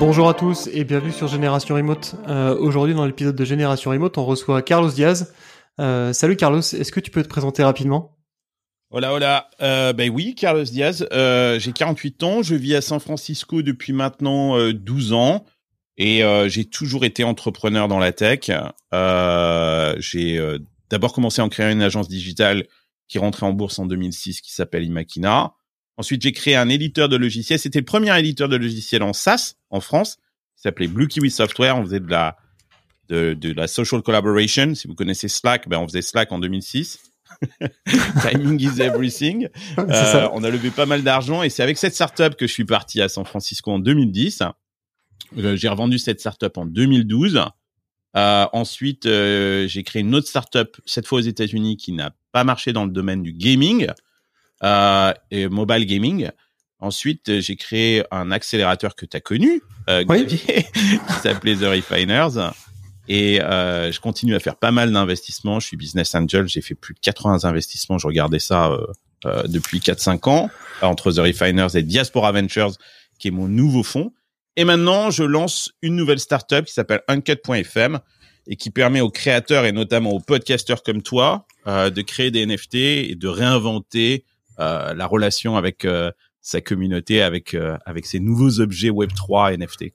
Bonjour à tous et bienvenue sur Génération Remote. Euh, Aujourd'hui dans l'épisode de Génération Remote, on reçoit Carlos Diaz. Euh, salut Carlos, est-ce que tu peux te présenter rapidement? Hola, hola. Euh, ben oui, Carlos Diaz. J'ai 48 ans. Je vis à San Francisco depuis maintenant euh, 12 ans. Et j'ai toujours été entrepreneur dans la tech. J'ai d'abord commencé en créant une agence digitale qui rentrait en bourse en 2006 qui s'appelle Imakina. Ensuite, j'ai créé un éditeur de logiciels. C'était le premier éditeur de logiciels en SaaS en France. Il s'appelait Blue Kiwi Software. On faisait de la de, de la social collaboration. Si vous connaissez Slack, ben on faisait Slack en 2006. Timing is everything. Euh, on a levé pas mal d'argent et c'est avec cette startup que je suis parti à San Francisco en 2010. Euh, j'ai revendu cette startup en 2012. Euh, ensuite, euh, j'ai créé une autre startup, cette fois aux États-Unis, qui n'a pas marché dans le domaine du gaming euh, et mobile gaming. Ensuite, euh, j'ai créé un accélérateur que tu as connu, euh, Oui. Xavier, qui s'appelait The Refiners. Et euh, je continue à faire pas mal d'investissements. Je suis business angel. J'ai fait plus de 80 investissements. Je regardais ça euh, euh, depuis 4-5 ans entre The Refiners et Diaspora Ventures, qui est mon nouveau fonds. Et maintenant, je lance une nouvelle startup qui s'appelle Uncut.fm et qui permet aux créateurs et notamment aux podcasteurs comme toi euh, de créer des NFT et de réinventer la relation avec euh, sa communauté, avec euh, avec ces nouveaux objets Web 3 NFT.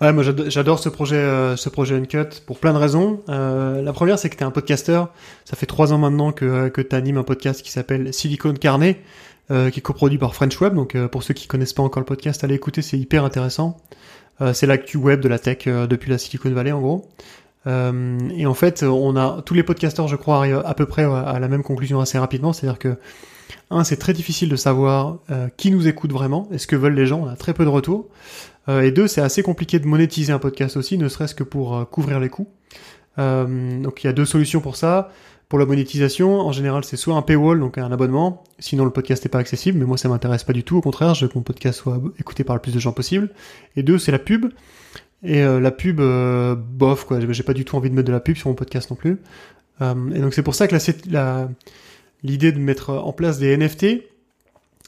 Ouais, moi j'ado- j'adore ce projet, euh, ce projet Uncut pour plein de raisons. Euh, la première, c'est que tu es un podcasteur. Ça fait trois ans maintenant que, que tu animes un podcast qui s'appelle Silicon Carnet, euh, qui est coproduit par French Web. Donc euh, pour ceux qui connaissent pas encore le podcast, allez écouter, c'est hyper intéressant. Euh, c'est l'actu web de la tech euh, depuis la Silicon Valley en gros. Euh, et en fait, on a tous les podcasteurs, je crois, arrivent à peu près à la même conclusion assez rapidement, c'est-à-dire que un, c'est très difficile de savoir euh, qui nous écoute vraiment, et ce que veulent les gens. On a très peu de retours. Euh, et deux, c'est assez compliqué de monétiser un podcast aussi, ne serait-ce que pour euh, couvrir les coûts. Euh, donc il y a deux solutions pour ça. Pour la monétisation, en général, c'est soit un paywall, donc un abonnement, sinon le podcast n'est pas accessible, mais moi ça m'intéresse pas du tout, au contraire, je veux que mon podcast soit écouté par le plus de gens possible. Et deux, c'est la pub. Et euh, la pub, euh, bof, quoi, j'ai pas du tout envie de mettre de la pub sur mon podcast non plus. Et donc c'est pour ça que la- la- l'idée de mettre en place des NFT,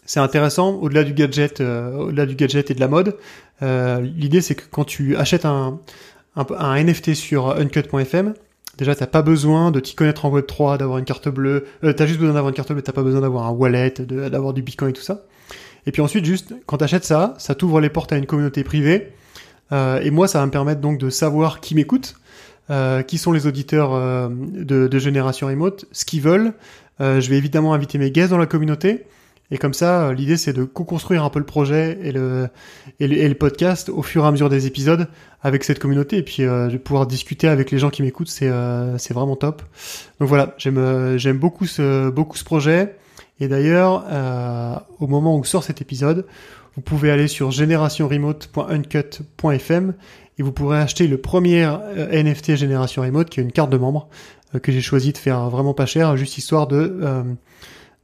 c'est intéressant, au-delà du gadget, euh, au-delà du gadget et de la mode. Euh, L'idée, c'est que quand tu achètes un, NFT sur uncut.fm, déjà, t'as pas besoin de t'y connaître en Web3, d'avoir une carte bleue. Euh, t'as juste besoin d'avoir une carte bleue, t'as pas besoin d'avoir un wallet, d'avoir du Bitcoin et tout ça. Et puis ensuite, juste, quand t'achètes ça, ça t'ouvre les portes à une communauté privée. Euh, et moi, ça va me permettre donc de savoir qui m'écoute, euh, qui sont les auditeurs euh, de, de Génération Remote, ce qu'ils veulent. Euh, je vais évidemment inviter mes guests dans la communauté. Et comme ça, euh, l'idée c'est de co-construire un peu le projet et le, et le, podcast au fur et à mesure des épisodes avec cette communauté. Et puis euh, de pouvoir discuter avec les gens qui m'écoutent, c'est euh, c'est vraiment top. Donc voilà, j'aime euh, j'aime beaucoup ce beaucoup ce projet. Et d'ailleurs, euh, au moment où sort cet épisode, vous pouvez aller sur generationremote.uncut.fm et vous pourrez acheter le premier euh, NFT Génération Remote, qui est une carte de membre euh, que j'ai choisi de faire vraiment pas cher, juste histoire de euh,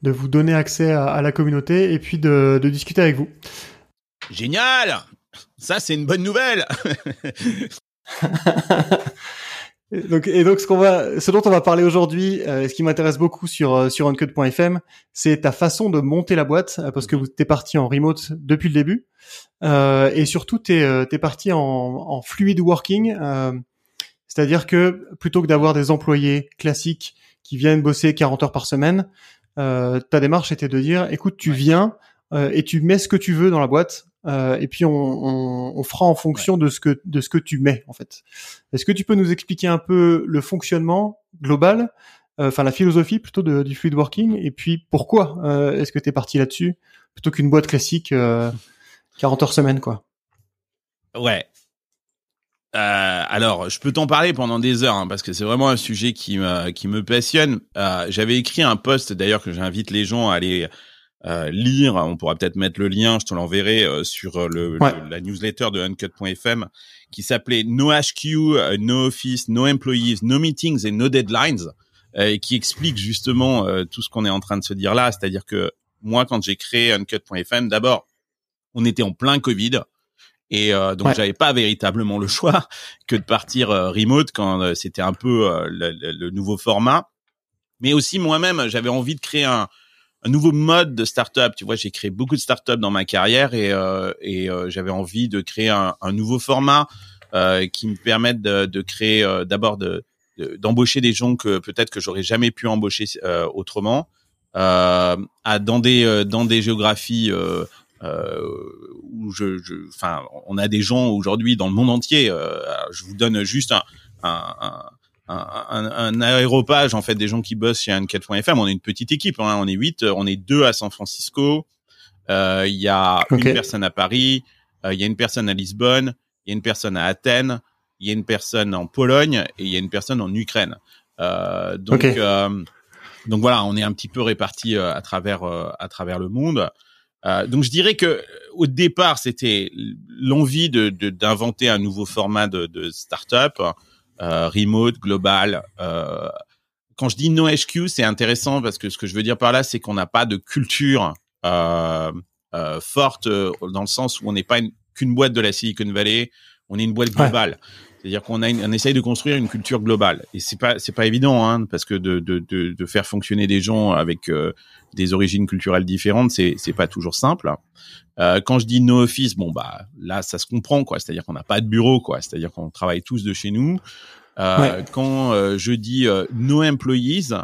de vous donner accès à, à la communauté et puis de, de discuter avec vous. Génial Ça, c'est une bonne nouvelle Et donc, et donc ce qu'on va, ce dont on va parler aujourd'hui, euh, ce qui m'intéresse beaucoup sur euh, sur uncut.fm, c'est ta façon de monter la boîte, euh, parce que vous t'es parti en remote depuis le début, euh, et surtout t'es t'es parti en, en fluid working, euh, c'est-à-dire que plutôt que d'avoir des employés classiques qui viennent bosser 40 heures par semaine, euh, ta démarche était de dire, écoute, tu viens euh, et tu mets ce que tu veux dans la boîte, euh, et puis on, on, on fera en fonction de ce que de ce que tu mets en fait. Est-ce que tu peux nous expliquer un peu le fonctionnement global, euh, enfin la philosophie plutôt de, du fluid working, et puis pourquoi euh, est-ce que tu es parti là-dessus plutôt qu'une boîte classique euh, 40 heures semaine quoi? Ouais. Euh, alors, je peux t'en parler pendant des heures hein, parce que c'est vraiment un sujet qui me qui me passionne. Euh, J'avais écrit un post d'ailleurs que j'invite les gens à aller euh, lire. On pourra peut-être mettre le lien, je te l'enverrai euh, sur euh, le, la newsletter de uncut.fm qui s'appelait No HQ, No Office, No Employees, No Meetings et No Deadlines, et qui explique justement tout ce qu'on est en train de se dire là. C'est-à-dire que moi, quand j'ai créé uncut.fm, d'abord, on était en plein Covid. Et donc j'avais pas véritablement le choix que de partir remote quand c'était un peu le, le, nouveau format. Mais aussi moi-même, j'avais envie de créer un, un nouveau mode de startup. Tu vois, j'ai créé beaucoup de startups dans ma carrière et, euh, et euh, j'avais envie de créer un, un nouveau format euh, qui me permette de, de créer euh, d'abord de, d'embaucher des gens que peut-être que j'aurais jamais pu embaucher euh, autrement, à dans des dans des géographies où je, enfin, on a des gens aujourd'hui dans le monde entier. je vous donne juste un, un, un un, un, aéropage en fait des gens qui bossent chez Uncat.fm. On est une petite équipe, hein. on est huit, on est deux à San Francisco. Euh, il y a une personne à Paris, euh, il y a une personne à Lisbonne, il y a une personne à Athènes, il y a une personne en Pologne et il y a une personne en Ukraine. Euh, donc donc voilà, on est un petit peu répartis à travers à travers le monde. donc je dirais que au départ c'était l'envie de d'inventer un nouveau format de, de startup euh, remote, global. Euh, quand je dis no HQ, c'est intéressant parce que ce que je veux dire par là, c'est qu'on n'a pas de culture euh, forte dans le sens où on n'est pas qu'une boîte de la Silicon Valley, on est une boîte globale. C'est-à-dire qu'on a on essaye de construire une culture globale et c'est pas c'est pas évident hein, parce que de, de, de, de, faire fonctionner des gens avec des origines culturelles différentes c'est c'est pas toujours simple. Euh, quand je dis no office, bon bah là ça se comprend quoi, c'est-à-dire qu'on n'a pas de bureau quoi, c'est-à-dire qu'on travaille tous de chez nous. Euh, Quand euh, je dis euh, no employees,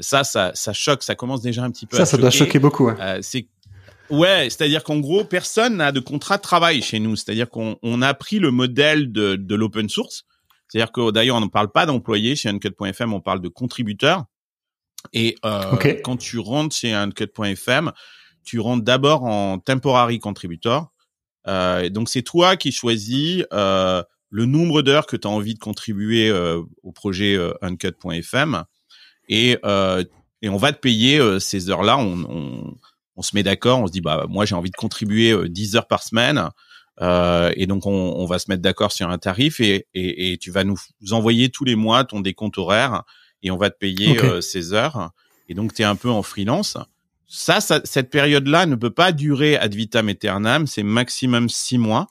ça, ça ça choque, ça commence déjà un petit peu. Ça, ça doit choquer beaucoup. Ouais. Euh, c'est ouais, c'est-à-dire qu'en gros personne n'a de contrat de travail chez nous, c'est-à-dire qu'on on a pris le modèle de, de l'open source. C'est-à-dire que d'ailleurs on ne parle pas d'employés chez Uncut.fm, on parle de contributeurs. Et euh, quand tu rentres chez Uncut.fm, tu rentres d'abord en temporary contributor. Euh, donc c'est toi qui choisis euh, le nombre d'heures que tu as envie de contribuer euh, au projet euh, uncut.fm et euh, et on va te payer euh, ces heures-là. On, on, on, se met d'accord, on se dit bah moi j'ai envie de contribuer 10 heures par semaine. et donc on, on, va se mettre d'accord sur un tarif et, et, et, tu vas nous envoyer tous les mois ton décompte horaire et on va te payer ces heures. Et donc tu es un peu en freelance ça, cette période-là ne peut pas durer ad vitam aeternam, c'est maximum six mois.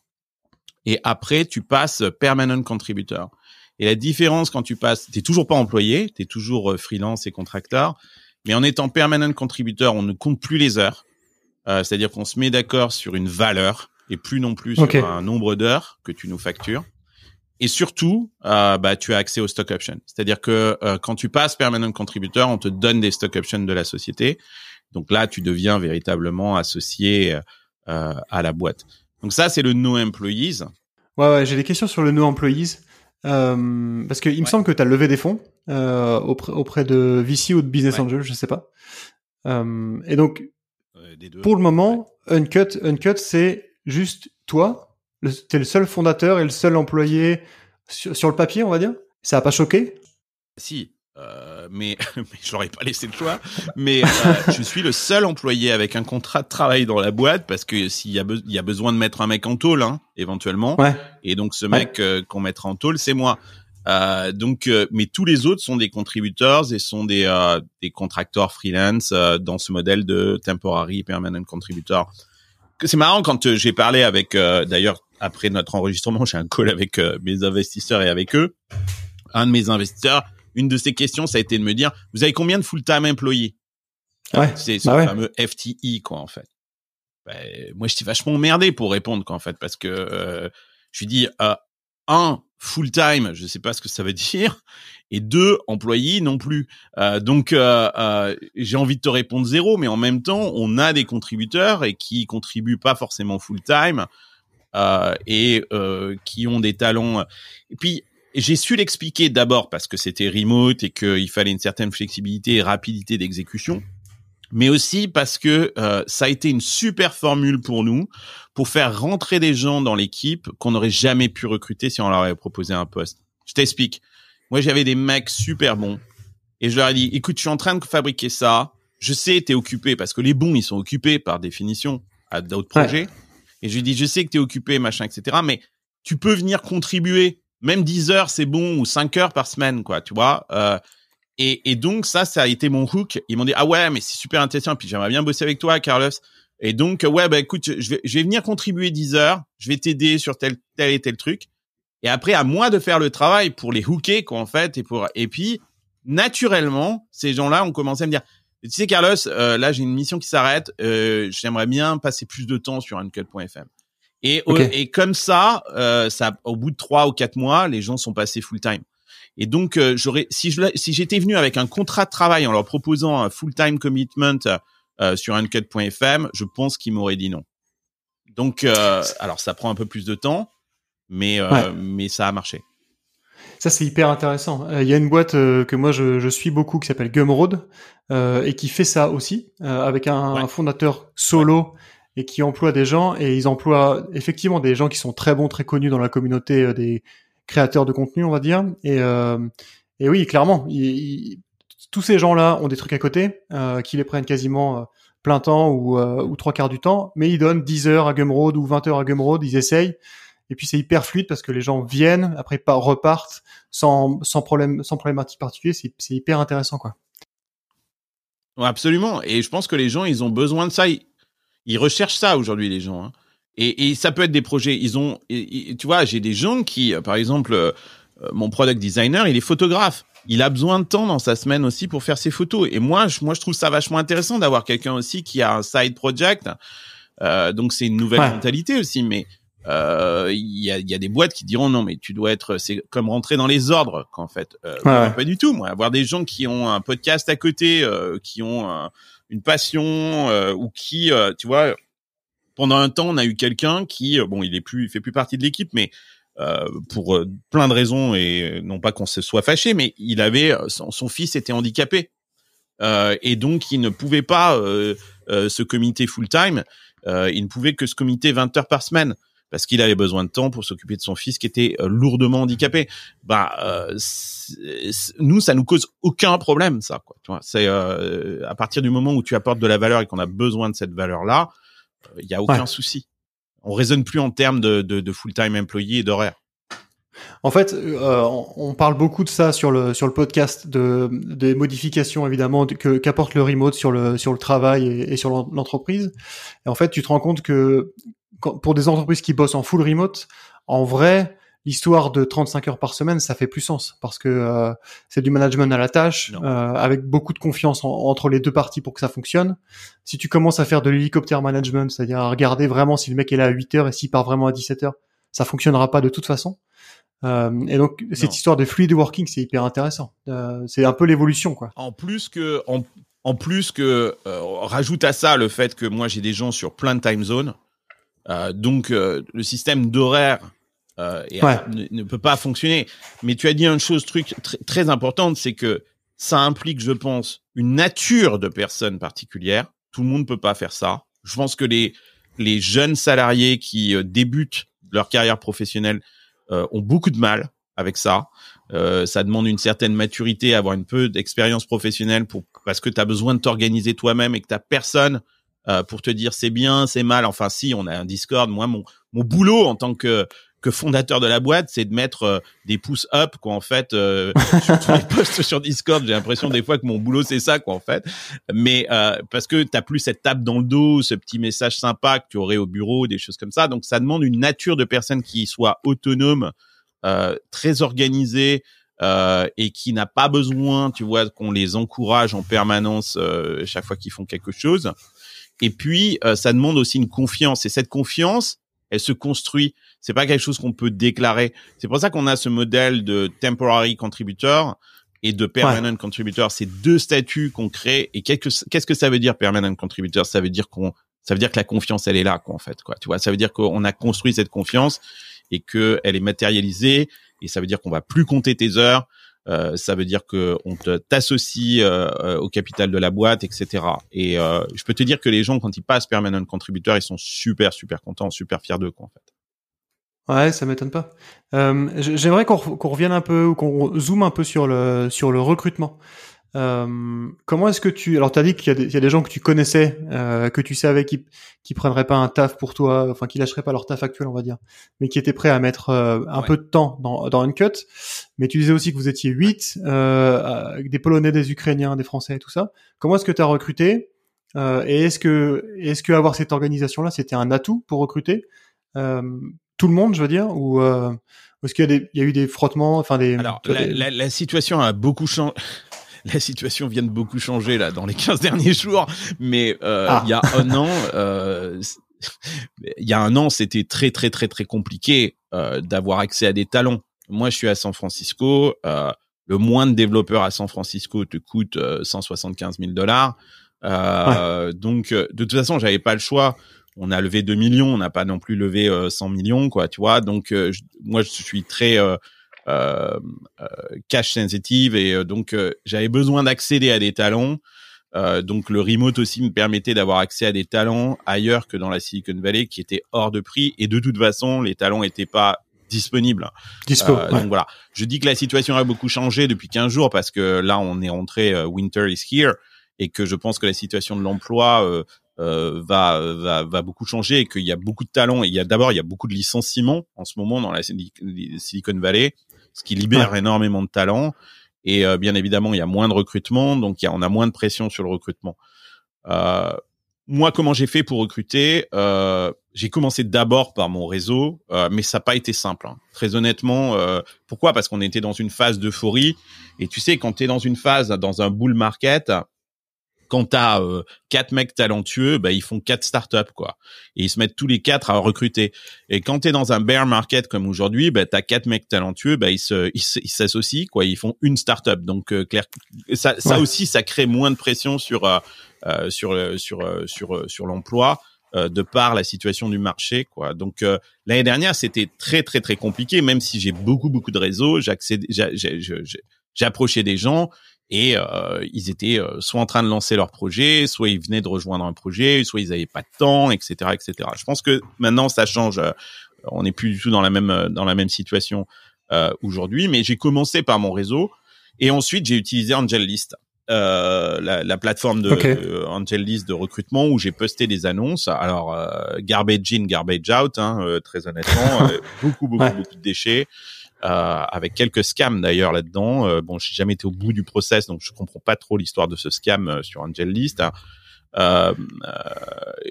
Et après, tu passes permanent contributor. Et la différence quand tu passes, t'es toujours pas employé, t'es toujours euh, freelance et contracteur, mais en étant permanent contributor, on ne compte plus les heures. Euh, C'est-à-dire qu'on se met d'accord sur une valeur et plus non plus sur un nombre d'heures que tu nous factures. Et surtout, euh, bah, tu as accès aux stock options. C'est-à-dire que euh, quand tu passes permanent contributor, on te donne des stock options de la société. Donc là, tu deviens véritablement associé euh, à la boîte. Donc ça, c'est le no employees. Ouais, ouais j'ai des questions sur le no employees. Euh, parce qu'il me semble que tu as levé des fonds euh, auprès, auprès, de VC ou de Business Angel, je sais pas. Euh, et donc, pour le moment, Uncut, Uncut c'est juste toi. Tu es le seul fondateur et le seul employé sur, sur le papier, on va dire? Ça a pas choqué? Si, euh, mais, mais je l'aurais pas laissé le choix. Mais euh, je suis le seul employé avec un contrat de travail dans la boîte parce que s'il y a, il y a besoin de mettre un mec en tôle, hein, éventuellement. Ouais. Et donc ce mec euh, qu'on mettra en tôle, c'est moi. donc, mais tous les autres sont des contributeurs et sont des des contracteurs freelance dans ce modèle de temporary permanent contributor. C'est marrant quand j'ai parlé avec, d'ailleurs après notre enregistrement, j'ai un call avec mes investisseurs et avec eux. Un de mes investisseurs une de ces questions, ça a été de me dire, vous avez combien de full-time employés? Ouais, C'est ce bah fameux FTI, quoi, en fait. Ben, moi, je suis vachement emmerdé pour répondre, quoi, en fait, parce que euh, je lui dis, euh, un, full-time, je sais pas ce que ça veut dire, et deux, employés non plus. Euh, donc, euh, euh, j'ai envie de te répondre zéro, mais en même temps, on a des contributeurs et qui contribuent pas forcément full-time. Euh, et euh, qui ont des talents. Et puis j'ai su l'expliquer d'abord parce que c'était remote et qu'il fallait une certaine flexibilité et rapidité d'exécution, mais aussi parce que euh, ça a été une super formule pour nous pour faire rentrer des gens dans l'équipe qu'on n'aurait jamais pu recruter si on leur avait proposé un poste. Je t'explique. Moi, j'avais des mecs super bons et je leur ai dit, écoute, je suis en train de fabriquer ça. je sais, t'es occupé parce que les bons, ils sont occupés par définition à d'autres projets. Et je lui dis, je sais que t'es occupé, machin, etc. Mais tu peux venir contribuer. Même 10 heures, c'est bon, ou 5 heures par semaine, quoi, tu vois. Euh, et, et, donc, ça, ça a été mon hook. Ils m'ont dit, ah ouais, mais c'est super intéressant. Puis j'aimerais bien bosser avec toi, Carlos. Et donc, ouais, bah écoute, je vais, je vais venir contribuer 10 heures. Je vais t'aider sur tel, tel et tel truc. Et après, à moi de faire le travail pour les hooker, quoi, en fait. Et pour, et puis, naturellement, ces gens-là ont commencé à me dire, tu sais, Carlos, euh, là, j'ai une mission qui s'arrête. Euh, J'aimerais bien passer plus de temps sur uncut.fm. Et, et comme ça, euh, ça, au bout de trois ou quatre mois, les gens sont passés full time. Et donc, euh, j'aurais, si je, si j'étais venu avec un contrat de travail en leur proposant un full time commitment euh, sur uncut.fm, je pense qu'ils m'auraient dit non. Donc, euh, alors ça prend un peu plus de temps, mais mais ça a marché. Ça, c'est hyper intéressant. Il y a une boîte que moi je, je, suis beaucoup qui s'appelle Gumroad euh, et qui fait ça aussi avec un, un, fondateur solo et qui emploie des gens et ils emploient effectivement des gens qui sont très bons, très connus dans la communauté euh, des créateurs de contenu, on va dire. Et, euh, et oui, clairement, tous ces gens-là ont des trucs à côté euh, qui les prennent quasiment euh, plein temps ou, ou trois quarts du temps, mais ils donnent 10 heures à Gumroad ou 20 heures à Gumroad, ils essayent. Et puis c'est hyper fluide parce que les gens viennent, après repartent sans, sans problème, sans problématique particulière. C'est hyper intéressant, quoi. Absolument. Et je pense que les gens, ils ont besoin de ça. Recherchent ça aujourd'hui, les gens. Hein. Et, et, ça peut être des projets. Ils ont, tu vois, j'ai des gens qui, euh, par exemple, euh, mon product designer, il est photographe. Il a besoin de temps dans sa semaine aussi pour faire ses photos. Et moi, je, moi, je trouve ça vachement intéressant d'avoir quelqu'un aussi qui a un side project. Euh, donc c'est une nouvelle mentalité aussi. Mais euh, il y, a, y, a, des boîtes qui diront non, mais tu dois être, c'est comme rentrer dans les ordres, qu'en fait. Euh, Pas du tout. Moi, avoir des gens qui ont un podcast à côté, euh, qui ont un, une passion euh, ou qui, euh, tu vois, pendant un temps, on a eu quelqu'un qui, euh, bon, il est plus, il fait plus partie de l'équipe, mais pour plein de raisons et non pas qu'on se soit fâché, mais il avait son, fils était handicapé et donc il ne pouvait pas se comiter full time. il ne pouvait que se comiter 20 heures par semaine parce qu'il avait besoin de temps pour s'occuper de son fils qui était euh, lourdement handicapé. Bah, euh, nous, ça nous cause aucun problème, ça. Quoi. C'est euh, à partir du moment où tu apportes de la valeur et qu'on a besoin de cette valeur-là, il y a aucun souci. On raisonne plus en termes de, de, de full-time employé et d'horaire. En fait, euh, on parle beaucoup de ça sur le sur le podcast de des modifications évidemment que qu'apporte le remote sur le sur le travail et, et sur l'entreprise. Et en fait, tu te rends compte que pour des entreprises qui bossent en full remote, en vrai, l'histoire de 35 heures par semaine, ça fait plus sens parce que euh, c'est du management à la tâche, euh, avec beaucoup de confiance entre les deux parties pour que ça fonctionne. Si tu commences à faire de l'hélicoptère management, c'est-à-dire à regarder vraiment si le mec est là à 8 heures et s'il part vraiment à 17 heures, ça fonctionnera pas de toute façon. Euh, et donc cette histoire de fluid working, c'est hyper intéressant. Euh, c'est un peu l'évolution, quoi. En plus que, en, en plus que, euh, rajoute à ça le fait que moi j'ai des gens sur plein de time zones. Euh, donc euh, le système d'horaire euh, ne, peut pas fonctionner. Mais tu as dit une chose truc très importante, c'est que ça implique, je pense, une nature de personne particulière. Tout le monde peut pas faire ça. Je pense que les les jeunes salariés qui débutent leur carrière professionnelle ont beaucoup de mal avec ça. Euh, ça demande une certaine maturité, avoir une peu d'expérience professionnelle pour parce que tu as besoin de t'organiser toi-même et que tu personne euh, pour te dire c'est bien, c'est mal. Enfin, si on a un Discord, moi mon mon boulot en tant que que fondateur de la boîte, c'est de mettre euh, des pouces up quoi en fait euh, sur les posts sur Discord. J'ai l'impression des fois que mon boulot c'est ça quoi en fait. Mais euh, parce que t'as plus cette tape dans le dos, ce petit message sympa que tu aurais au bureau, des choses comme ça. Donc ça demande une nature de personne qui soit autonome, très organisée. et qui n'a pas besoin, tu vois, qu'on les encourage en permanence chaque fois qu'ils font quelque chose. Et puis, euh, ça demande aussi une confiance. Et cette confiance, elle se construit. C'est pas quelque chose qu'on peut déclarer. C'est pour ça qu'on a ce modèle de temporary contributor et de permanent contributor. C'est deux statuts qu'on crée. Et qu'est-ce que ça veut dire permanent contributor? Ça veut dire qu'on, ça veut dire que la confiance, elle est là, quoi, en fait, quoi. Tu vois, ça veut dire qu'on a construit cette confiance et que elle est matérialisée. Et ça veut dire qu'on va plus compter tes heures. Euh, ça veut dire que on t'associe euh, euh, au capital de la boîte, etc. Et je peux te dire que les gens, quand ils passent permanent contributeur, ils sont super, super contents, super fiers d'eux, quoi, en fait. Ouais, ça m'étonne pas. J'aimerais qu'on revienne un peu ou qu'on zoome un peu sur le sur le recrutement. Euh, comment est-ce que tu alors tu as dit qu'il y, y, a des gens que tu connaissais, euh, que tu savais qui qui prendraient pas un taf pour toi, enfin qui lâcheraient pas leur taf actuel, on va dire, mais qui étaient prêts à mettre euh, un peu de temps dans dans une cut. Mais tu disais aussi que vous étiez huit, euh, des Polonais, des Ukrainiens, des Français, et tout ça. Comment est-ce que tu as recruté euh, Et est-ce que est-ce que avoir cette organisation là, c'était un atout pour recruter tout le monde, je veux dire, ou est-ce qu'il y y a eu des frottements, enfin des. Alors la, la, la situation a beaucoup changé la situation vient de beaucoup changer là dans les 15 derniers jours, mais euh, ah. il y a un an, euh, il y a un an, c'était très très très très compliqué euh, d'avoir accès à des talents. Moi, je suis à San Francisco. Euh, le moins de développeurs à San Francisco te coûte 175 000 dollars. Euh, Donc, de toute façon, j'avais pas le choix. On a levé 2 millions, on n'a pas non plus levé 100 millions, quoi, tu vois. Donc, moi, je suis très euh, euh, cash sensitive et euh, donc j'avais besoin d'accéder à des talents. donc le remote aussi me permettait d'avoir accès à des talents ailleurs que dans la Silicon Valley qui étaient hors de prix et de toute façon les talents n'étaient pas disponibles. Dispo. Euh, Donc voilà. Je dis que la situation a beaucoup changé depuis 15 jours parce que là on est rentré winter is here et que je pense que la situation de l'emploi euh, euh, va, va va beaucoup changer et qu'il y a beaucoup de talents. il y a d'abord il y a beaucoup de licenciements en ce moment dans la Silicon Valley ce qui libère énormément de talents. Et euh, bien évidemment, il y a moins de recrutement, donc il y a, on a moins de pression sur le recrutement. Euh, moi, comment j'ai fait pour recruter euh, J'ai commencé d'abord par mon réseau, euh, mais ça n'a pas été simple. Hein. Très honnêtement, euh, pourquoi? Parce qu'on était dans une phase d'euphorie. Et tu sais, quand tu es dans une phase, dans un bull market, quand t'as euh, quatre mecs talentueux, bah, ils font quatre startups quoi, et ils se mettent tous les quatre à recruter. Et quand t'es dans un bear market comme aujourd'hui, bah, t'as quatre mecs talentueux, bah, ils se, ils s'associent quoi, ils font une startup. Donc euh, clair, ça, ça aussi, ça crée moins de pression sur euh, euh sur sur sur sur l'emploi de par la situation du marché quoi. Donc l'année dernière, c'était très très très compliqué, même si j'ai beaucoup beaucoup de réseaux, approché des gens et euh, ils étaient euh, soit en train de lancer leur projet, soit ils venaient de rejoindre un projet, soit ils n'avaient pas de temps, etc., etc. Je pense que maintenant ça change. Euh, on n'est plus du tout dans la même dans la même situation aujourd'hui. Mais j'ai commencé par mon réseau et ensuite j'ai utilisé AngelList. Euh, la, la, plateforme de okay. AngelList de recrutement où j'ai posté des annonces. Alors garbage in, garbage out, hein, très honnêtement, beaucoup beaucoup beaucoup de déchets. Euh, avec quelques scams d'ailleurs là-dedans. Euh, bon, j'ai jamais été au bout du process, donc je comprends pas trop l'histoire de ce scam euh, sur Angel List. Hein. Euh,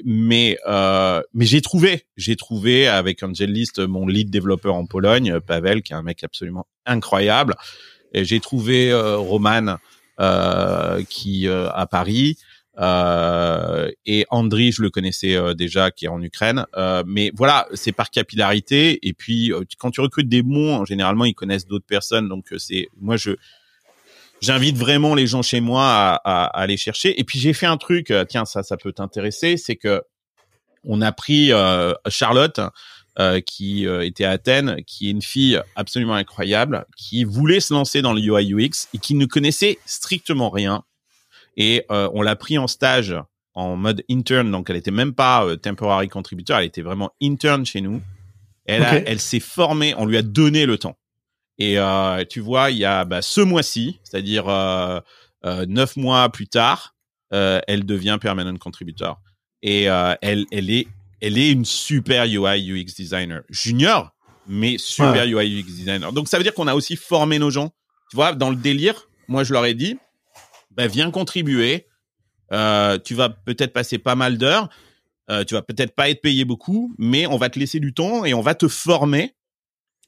mais mais j'ai trouvé, j'ai trouvé avec Angel List mon lead développeur en Pologne, Pavel, qui est un mec absolument incroyable. Et j'ai trouvé Roman qui à Paris. Euh, et Andri, je le connaissais euh, déjà, qui est en Ukraine. Euh, mais voilà, c'est par capillarité. Et puis, euh, quand tu recrutes des bons, généralement, ils connaissent d'autres personnes. Donc, c'est moi, je j'invite vraiment les gens chez moi à, à, à aller chercher. Et puis, j'ai fait un truc. Tiens, ça, ça peut t'intéresser. C'est que on a pris Charlotte. qui était à Athènes, qui est une fille absolument incroyable, qui voulait se lancer dans le UI UX et qui ne connaissait strictement rien et euh, on l'a pris en stage en mode intern, donc elle était même pas euh, temporary contributor, elle était vraiment intern chez nous. Elle, a, elle s'est formée, on lui a donné le temps. Et euh, tu vois, il y a bah, ce mois-ci, c'est-à-dire euh, euh, neuf mois plus tard, euh, elle devient permanent contributor. Et elle, elle est, elle est une super UI UX designer junior, mais super ouais. UI UX designer. Donc ça veut dire qu'on a aussi formé nos gens. Tu vois, dans le délire, moi je leur ai dit, ben, viens contribuer. Euh, tu vas peut-être passer pas mal d'heures. Euh, tu vas peut-être pas être payé beaucoup, mais on va te laisser du temps et on va te former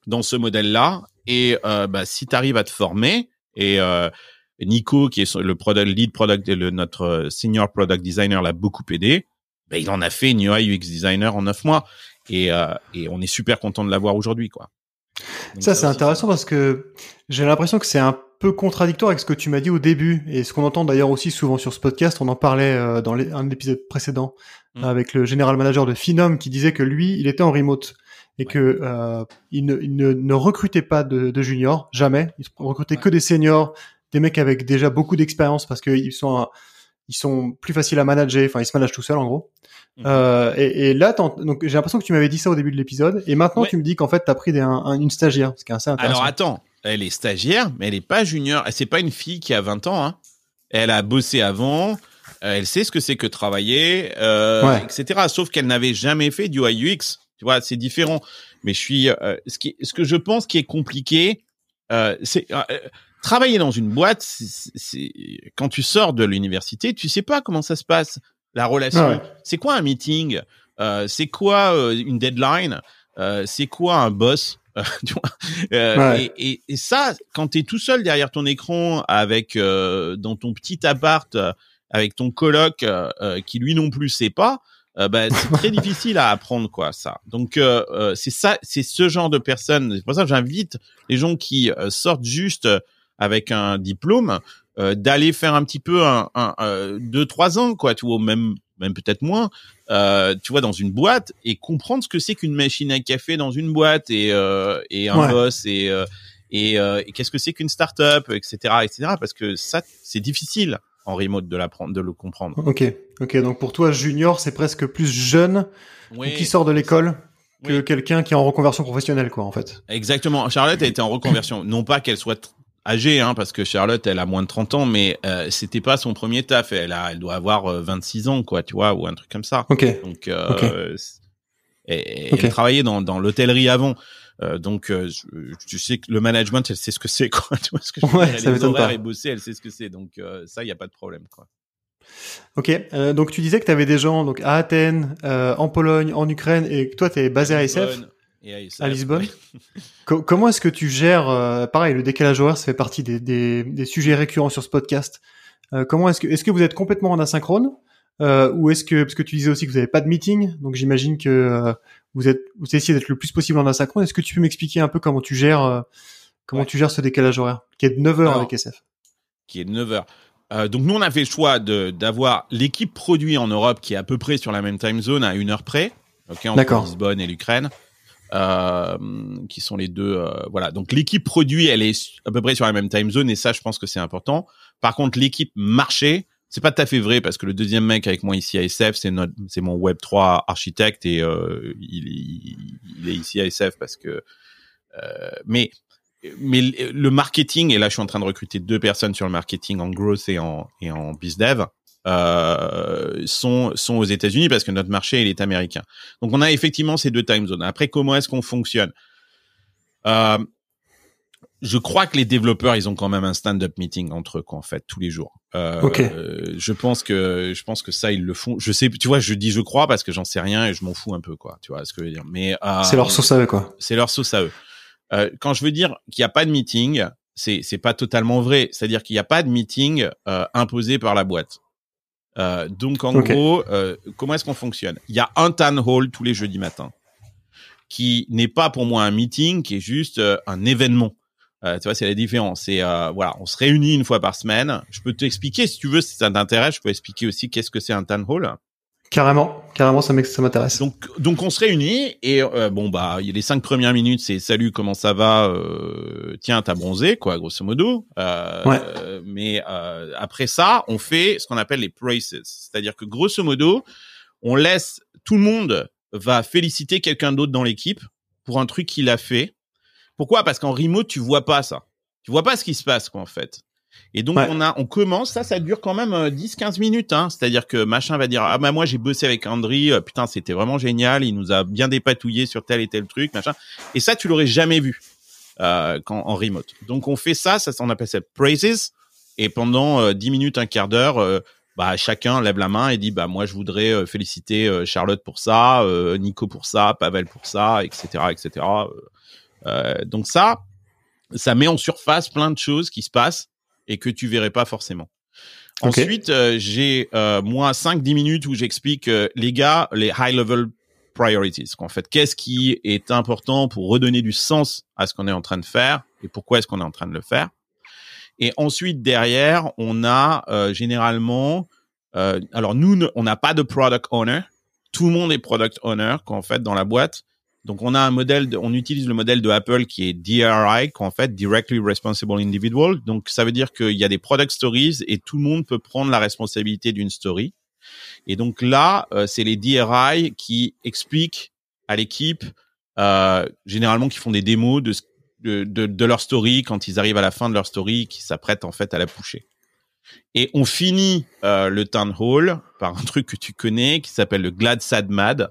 dans ce modèle-là. Et euh, bah, si tu arrives à te former, et euh, Nico, qui est le product, lead product, le, notre senior product designer, l'a beaucoup aidé. Ben, il en a fait une UI UX designer en neuf mois. Et, euh, et on est super content de l'avoir aujourd'hui, quoi. Donc ça, c'est intéressant parce que j'ai l'impression que c'est un peu contradictoire avec ce que tu m'as dit au début et ce qu'on entend d'ailleurs aussi souvent sur ce podcast. On en parlait euh, dans les, un épisode précédent mmh. avec le général manager de Finom qui disait que lui, il était en remote et ouais. que euh, il, ne, il ne, ne, recrutait pas de, de juniors jamais. Il recrutait ouais. que des seniors, des mecs avec déjà beaucoup d'expérience parce qu'ils sont ils sont plus faciles à manager. Enfin, ils se managent tout seuls en gros. Mmh. Euh, et, et, là, donc j'ai l'impression que tu m'avais dit ça au début de l'épisode, et maintenant ouais. tu me dis qu'en fait t'as pris des, un, une stagiaire, ce qui est assez intéressant. Alors attends, elle est stagiaire, mais elle est pas junior. C'est pas une fille qui a 20 ans. Hein. elle a bossé avant, euh, elle sait ce que c'est que travailler, euh, etc. Sauf qu'elle n'avait jamais fait du UX. Tu vois, c'est différent. Mais je suis, euh, ce qui, ce que je pense qui est compliqué, euh, c'est euh, travailler dans une boîte. C'est quand tu sors de l'université, tu sais pas comment ça se passe, la relation. C'est quoi un meeting? C'est quoi une deadline? C'est quoi un boss? tu vois et, et, et, ça, quand tu es tout seul derrière ton écran, avec dans ton petit appart avec ton coloc euh, euh, qui lui non plus sait pas, euh, bah, c'est très difficile à apprendre quoi ça. Donc c'est ça, c'est ce genre de personnes. C'est pour ça que j'invite les gens qui sortent juste avec un diplôme d'aller faire un petit peu un, un, deux trois ans quoi, tu vois, même même peut-être moins, euh, tu vois, dans une boîte et comprendre ce que c'est qu'une machine à café dans une boîte et et un boss et et, et qu'est-ce que c'est qu'une start-up, etc., etc. Parce que ça, c'est difficile en remote de l'apprendre, de le comprendre. Ok, ok. Donc pour toi, junior, c'est presque plus jeune qui sort de l'école que quelqu'un qui est en reconversion professionnelle, quoi, en fait. Exactement. Charlotte a été en reconversion. non pas qu'elle soit âgée, hein, parce que Charlotte, elle a moins de 30 ans, mais euh, c'était pas son premier taf. Elle a, elle doit avoir 26 euh, ans, quoi, tu vois, ou un truc comme ça. Ok. Donc, euh, elle travaillait dans, dans l'hôtellerie avant. Euh, donc, euh, tu sais que le management, elle sait ce que c'est, quoi. Tu vois ce que je veux ouais, dire? Elle pas. et bosser, elle sait ce que c'est. Donc, euh, ça, il n'y a pas de problème, quoi. Ok, donc tu disais que tu avais des gens donc à Athènes, en Pologne, en Ukraine, et que toi tu es basé à, SF, à, Lisbonne. comment est-ce que tu gères, pareil, le décalage horaire, ça fait partie des, des, des sujets récurrents sur ce podcast. comment est-ce que, est-ce que vous êtes complètement en asynchrone ou est-ce que, parce que tu disais aussi que vous n'avez pas de meeting, donc j'imagine que vous êtes, vous essayez d'être le plus possible en asynchrone. Est-ce que tu peux m'expliquer un peu comment tu gères, euh, comment tu gères ce décalage horaire, qui est de 9 heures avec SF Qui est de 9 heures. Euh, donc nous on a fait le choix d'avoir l'équipe produit en Europe qui est à peu près sur la même time zone à une heure près, ok entre Lisbonne et l'Ukraine, euh, qui sont les deux. Euh, voilà, donc l'équipe produit elle est à peu près sur la même time zone et ça je pense que c'est important. Par contre l'équipe marché, c'est pas tout à fait vrai parce que le deuxième mec avec moi ici à SF, c'est notre, c'est mon Web 3 architecte et euh, il, il, est ici à SF parce que, euh, mais mais le marketing et là je suis en train de recruter deux personnes sur le marketing en growth et en et en bizdev euh, sont sont aux États-Unis parce que notre marché il est américain. Donc on a effectivement ces deux time zones. Après comment est-ce qu'on fonctionne? Euh, je crois que les développeurs, ils ont quand même un stand-up meeting entre eux, quoi, en fait, tous les jours. Euh, je pense que, je pense que ça, ils le font. Je sais, tu vois, je dis je crois parce que j'en sais rien et je m'en fous un peu, quoi. Tu vois ce que je veux dire. Mais euh, c'est leur sauce à eux, quoi. C'est leur sauce à eux. Euh, quand je veux dire qu'il n'y a pas de meeting, c'est c'est pas totalement vrai. C'est-à-dire qu'il n'y a pas de meeting euh, imposé par la boîte. Euh, donc en gros, euh, comment est-ce qu'on fonctionne? Il y a un town hall tous les jeudis matins, qui n'est pas pour moi un meeting, qui est juste un événement. Euh, tu vois, c'est la différence. C'est euh, voilà, on se réunit une fois par semaine. Je peux t'expliquer si tu veux, si ça t'intéresse. Je peux expliquer aussi qu'est-ce que c'est un town hall. Carrément, carrément, ça m'intéresse. Donc, donc on se réunit et euh, bon bah, les cinq premières minutes, c'est salut, comment ça va euh, Tiens, t'as bronzé, quoi, grosso modo. Euh, ouais. mais euh, après ça, on fait ce qu'on appelle les praises, c'est-à-dire que grosso modo, on laisse tout le monde va féliciter quelqu'un d'autre dans l'équipe pour un truc qu'il a fait pourquoi? Parce qu'en remote, tu vois pas ça. Tu vois pas ce qui se passe, quoi, en fait. Et donc on a, on commence, ça, ça dure quand même 10-15 euh, minutes. Hein. C'est-à-dire que machin va dire ah bah moi j'ai bossé avec Andri, euh, putain c'était vraiment génial, il nous a bien dépatouillé sur tel et tel truc, machin. Et ça tu l'aurais jamais vu euh, quand en remote. Donc on fait ça, ça on appelle ça praises. Et pendant euh, 10 minutes, un quart d'heure, euh, bah chacun lève la main et dit bah moi je voudrais féliciter Charlotte pour ça, Nico pour ça, Pavel pour ça, etc. etc. Donc ça, ça met en surface plein de choses qui se passent et que tu verrais pas forcément. Ensuite, euh, j'ai euh, moi 5-10 minutes où j'explique les gars les high level priorities. En fait, qu'est-ce qui est important pour redonner du sens à ce qu'on est en train de faire et pourquoi est-ce qu'on est en train de le faire. Et ensuite derrière, on a généralement alors nous on n'a pas de product owner. Tout le monde est product owner qu'en fait dans la boîte. Donc on a un modèle, de, on utilise le modèle de Apple qui est DRI, qu'en fait Directly Responsible Individual. Donc ça veut dire qu'il y a des product stories et tout le monde peut prendre la responsabilité d'une story. Et donc là, euh, c'est les DRI qui expliquent à l'équipe, euh, généralement qui font des démos de, de, de, leur story quand ils arrivent à la fin de leur story, qui s'apprêtent en fait à la pousser. Et on finit euh, le town hall par un truc que tu connais qui s'appelle le Glad Sad Mad.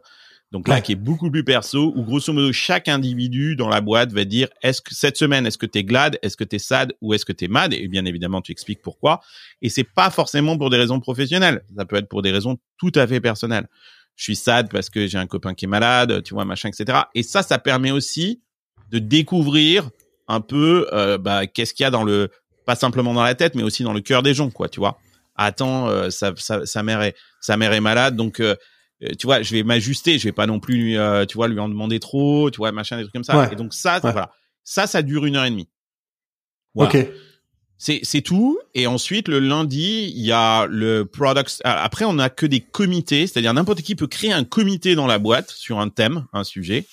Donc là, qui est beaucoup plus perso, où grosso modo chaque individu dans la boîte va dire est-ce que cette semaine est-ce que t'es glad, est-ce que t'es sad ou est-ce que t'es mad? Et bien évidemment, tu expliques pourquoi. Et c'est pas forcément pour des raisons professionnelles. Ça peut être pour des raisons tout à fait personnelles. Je suis sad parce que j'ai un copain qui est malade, tu vois, machin, etc. Et ça, ça permet aussi de découvrir un peu euh, bah, qu'est-ce qu'il y a dans le pas simplement dans la tête, mais aussi dans le cœur des gens, quoi, tu vois. Attends, euh, sa, sa, mère est sa mère est malade, donc euh, tu vois, je vais m'ajuster, je vais pas non plus lui, euh, tu vois, lui en demander trop, tu vois, machin, des trucs comme ça. Et donc ça, voilà, ça, ça dure une heure et demie. Ok. C'est c'est tout. Et ensuite le lundi, il y a le product. Ah, après, on a que des comités, c'est-à-dire n'importe qui peut créer un comité dans la boîte sur un thème, un sujet.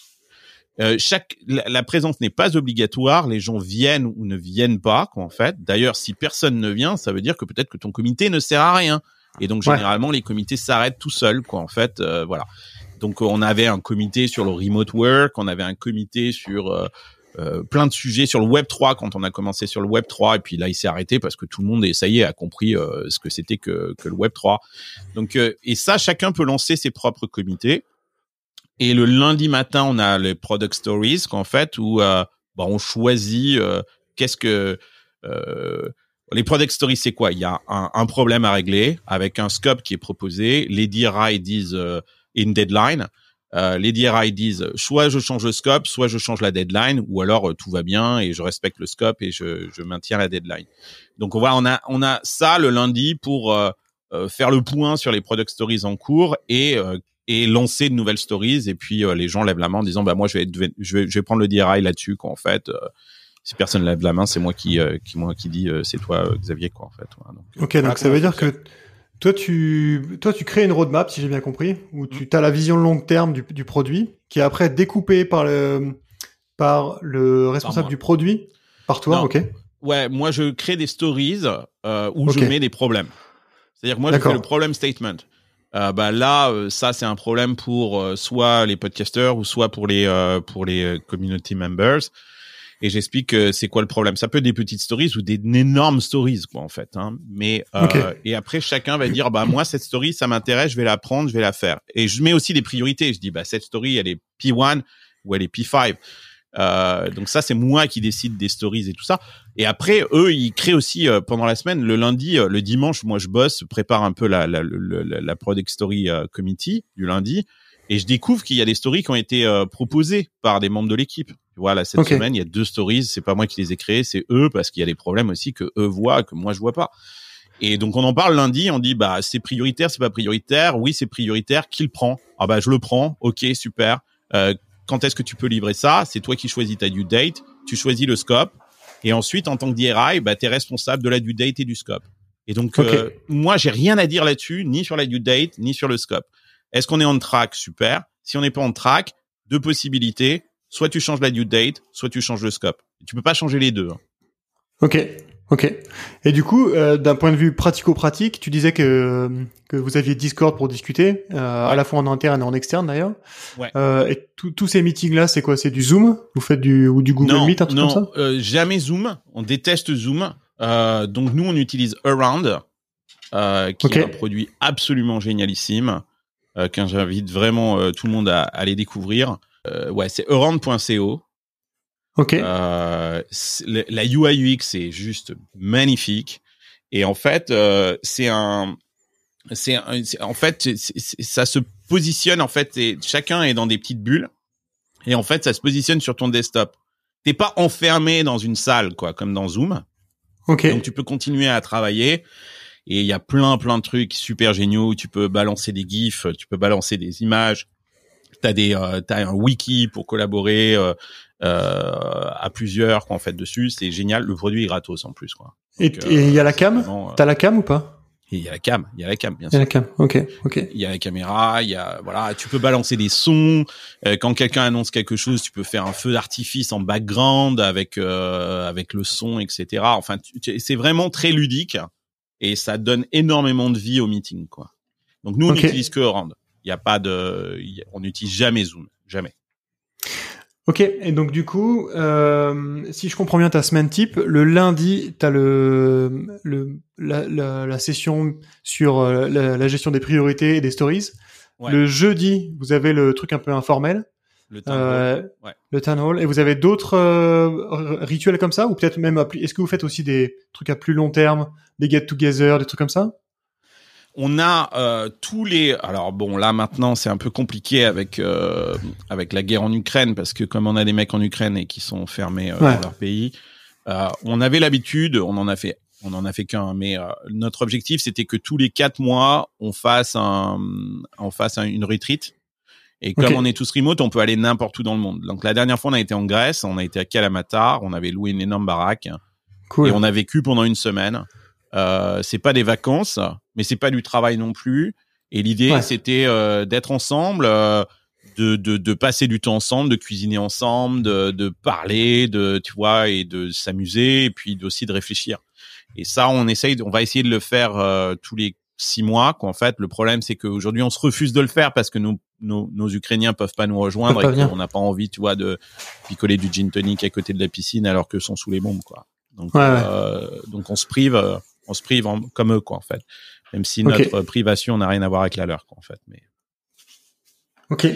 Euh, chaque la, présence n'est pas obligatoire, les gens viennent ou ne viennent pas, quoi, en fait. D'ailleurs, si personne ne vient, ça veut dire que peut-être que ton comité ne sert à rien. Et donc généralement les comités s'arrêtent tout seuls, quoi. En fait, euh, voilà. Donc on avait un comité sur le remote work, on avait un comité sur euh, euh plein de sujets sur le Web 3 quand on a commencé sur le Web 3 et puis là il s'est arrêté parce que tout le monde est ça y est a compris euh, ce que c'était que, que le Web 3. Donc et ça chacun peut lancer ses propres comités. Et le lundi matin on a les product stories qu'en fait où bah, on choisit qu'est-ce que les product stories, c'est quoi? Il y a un, un, problème à régler avec un scope qui est proposé. Les DRI disent euh, in deadline. Euh, les DRI disent soit je change le scope, soit je change la deadline, ou alors euh, tout va bien et je respecte le scope et je, je maintiens la deadline. Donc on on a on a ça le lundi pour euh, euh, faire le point sur les product stories en cours et et lancer de nouvelles stories. Et puis les gens lèvent la main en disant bah moi je vais je vais je vais prendre le DRI là-dessus qu'en fait si personne lève la main, c'est moi qui, euh, qui moi qui dit euh, c'est toi euh, Xavier quoi en fait. ok, donc ça veut dire que toi tu toi tu crées une roadmap si j'ai bien compris où tu as la vision long terme du, du, produit qui est après découpée par le par le responsable du produit par toi, ok. Ouais, moi je crée des stories où je mets des problèmes. C'est-à-dire que moi je fais le problem statement. Euh, bah là, ça c'est un problème pour soit les podcasters ou soit pour les pour les community members et j'explique que c'est quoi le problème. Ça peut être des petites stories ou des énormes stories, quoi, en fait. Hein. Mais euh, et après, chacun va dire, bah moi cette story, ça m'intéresse, je vais la prendre, je vais la faire. Et je mets aussi des priorités. Je dis, bah cette story, elle est P1 ou elle est P5. Euh, donc ça, c'est moi qui décide des stories et tout ça. Et après, eux, ils créent aussi euh, pendant la semaine, le lundi, euh, le dimanche, moi je bosse, prépare un peu la la, la, la Product Story euh, Committee du lundi, et je découvre qu'il y a des stories qui ont été proposées par des membres de l'équipe. Voilà, cette semaine, il y a deux stories. C'est pas moi qui les ai créées, c'est eux parce qu'il y a des problèmes aussi que eux voient que moi je vois pas. Et donc on en parle lundi, on dit bah c'est prioritaire, c'est pas prioritaire. Oui, c'est prioritaire. Qui le prend? Ah bah je le prends. Ok, super. Euh, quand est-ce que tu peux livrer ça? C'est toi qui choisis ta due date. Tu choisis le scope. Et ensuite, en tant que DRI, bah t'es responsable de la due date et du scope. Et donc euh, moi j'ai rien à dire là-dessus, ni sur la due date, ni sur le scope. Est-ce qu'on est on track? Super. Si on n'est pas on track, deux possibilités soit tu changes la due date, soit tu changes le scope. Tu peux pas changer les deux. Hein. Ok, ok. Et du coup, euh, d'un point de vue pratico-pratique, tu disais que que vous aviez Discord pour discuter, euh, à la fois en interne et en externe d'ailleurs. Ouais. Euh, et tous ces meetings là, c'est quoi? C'est du Zoom? Vous faites du ou du Google Meet, un truc comme ça? euh, jamais Zoom. On déteste Zoom. Euh, donc nous, on utilise Around, euh, qui est un produit absolument génialissime, euh, j'invite vraiment tout le monde à aller découvrir. Euh, ouais, c'est around.co. Ok. Euh, la UI UX est juste magnifique. Et en fait, euh, c'est un, c'est en fait, ça se positionne en fait. Et chacun est dans des petites bulles. Et en fait, ça se positionne sur ton desktop. T'es pas enfermé dans une salle, quoi, comme dans Zoom. Ok. Donc tu peux continuer à travailler. Et il y a plein, plein de trucs super géniaux. Tu peux balancer des gifs, tu peux balancer des images t'as des euh, t'as un wiki pour collaborer euh, euh, à plusieurs quoi en fait dessus c'est génial le produit est gratos en plus quoi et il y a la cam? t'as la cam ou pas? Il y a la cam, il y a la cam, bien sûr. Il y a la cam, ok, ok. Il y a la caméra, il y a voilà, tu peux balancer des sons. quand quelqu'un annonce quelque chose, tu peux faire un feu d'artifice en background avec avec le son, etc. Enfin, c'est vraiment très ludique et ça donne énormément de vie au meeting, quoi. Donc nous, on n'utilise que Orange. Il n'y a pas de, on n'utilise jamais Zoom, jamais. Ok, et donc du coup, euh, si je comprends bien ta semaine type, le lundi, tu as le, le, la, la, la session sur euh, la, la, gestion des priorités et des stories. Ouais. Le jeudi, vous avez le truc un peu informel, Le temps. euh, ouais. le town hall, et vous avez d'autres euh, rituels comme ça, ou peut-être même, est-ce que vous faites aussi des trucs à plus long terme, des get-together, des trucs comme ça? On a euh, tous les. Alors bon, là maintenant c'est un peu compliqué avec euh, avec la guerre en Ukraine parce que comme on a des mecs en Ukraine et qui sont fermés euh, Ouais. dans leur pays, euh, on avait l'habitude, on en a fait, on en a fait qu'un, mais euh, notre objectif c'était que tous les quatre mois on fasse un, on fasse un- une retreat. Et comme on est tous remote, on peut aller n'importe où dans le monde. Donc la dernière fois on a été en Grèce, on a été à Kalamata, on avait loué une énorme baraque. Cool. Et on a vécu pendant une semaine. Euh, c'est pas des vacances, mais c'est pas du travail non plus. Et l'idée, Ouais. c'était euh, d'être ensemble, euh, de, de, de passer du temps ensemble, de cuisiner ensemble, de, de parler, de tu vois, et de s'amuser, et puis aussi de réfléchir. Et ça, on essaye, on va essayer de le faire euh, tous les six mois. Qu'en fait, le problème, c'est qu'aujourd'hui, on se refuse de le faire parce que nos, nos, nos Ukrainiens peuvent pas nous rejoindre pas et qu'on n'a pas envie, tu vois, de picoler du gin tonic à côté de la piscine alors que sont sous les bombes, quoi. Donc, Ouais, ouais. donc on se prive, on se prive en- comme eux, quoi, en fait. Même si notre privation n'a rien à voir avec la leur, quoi, en fait. Mais Ok.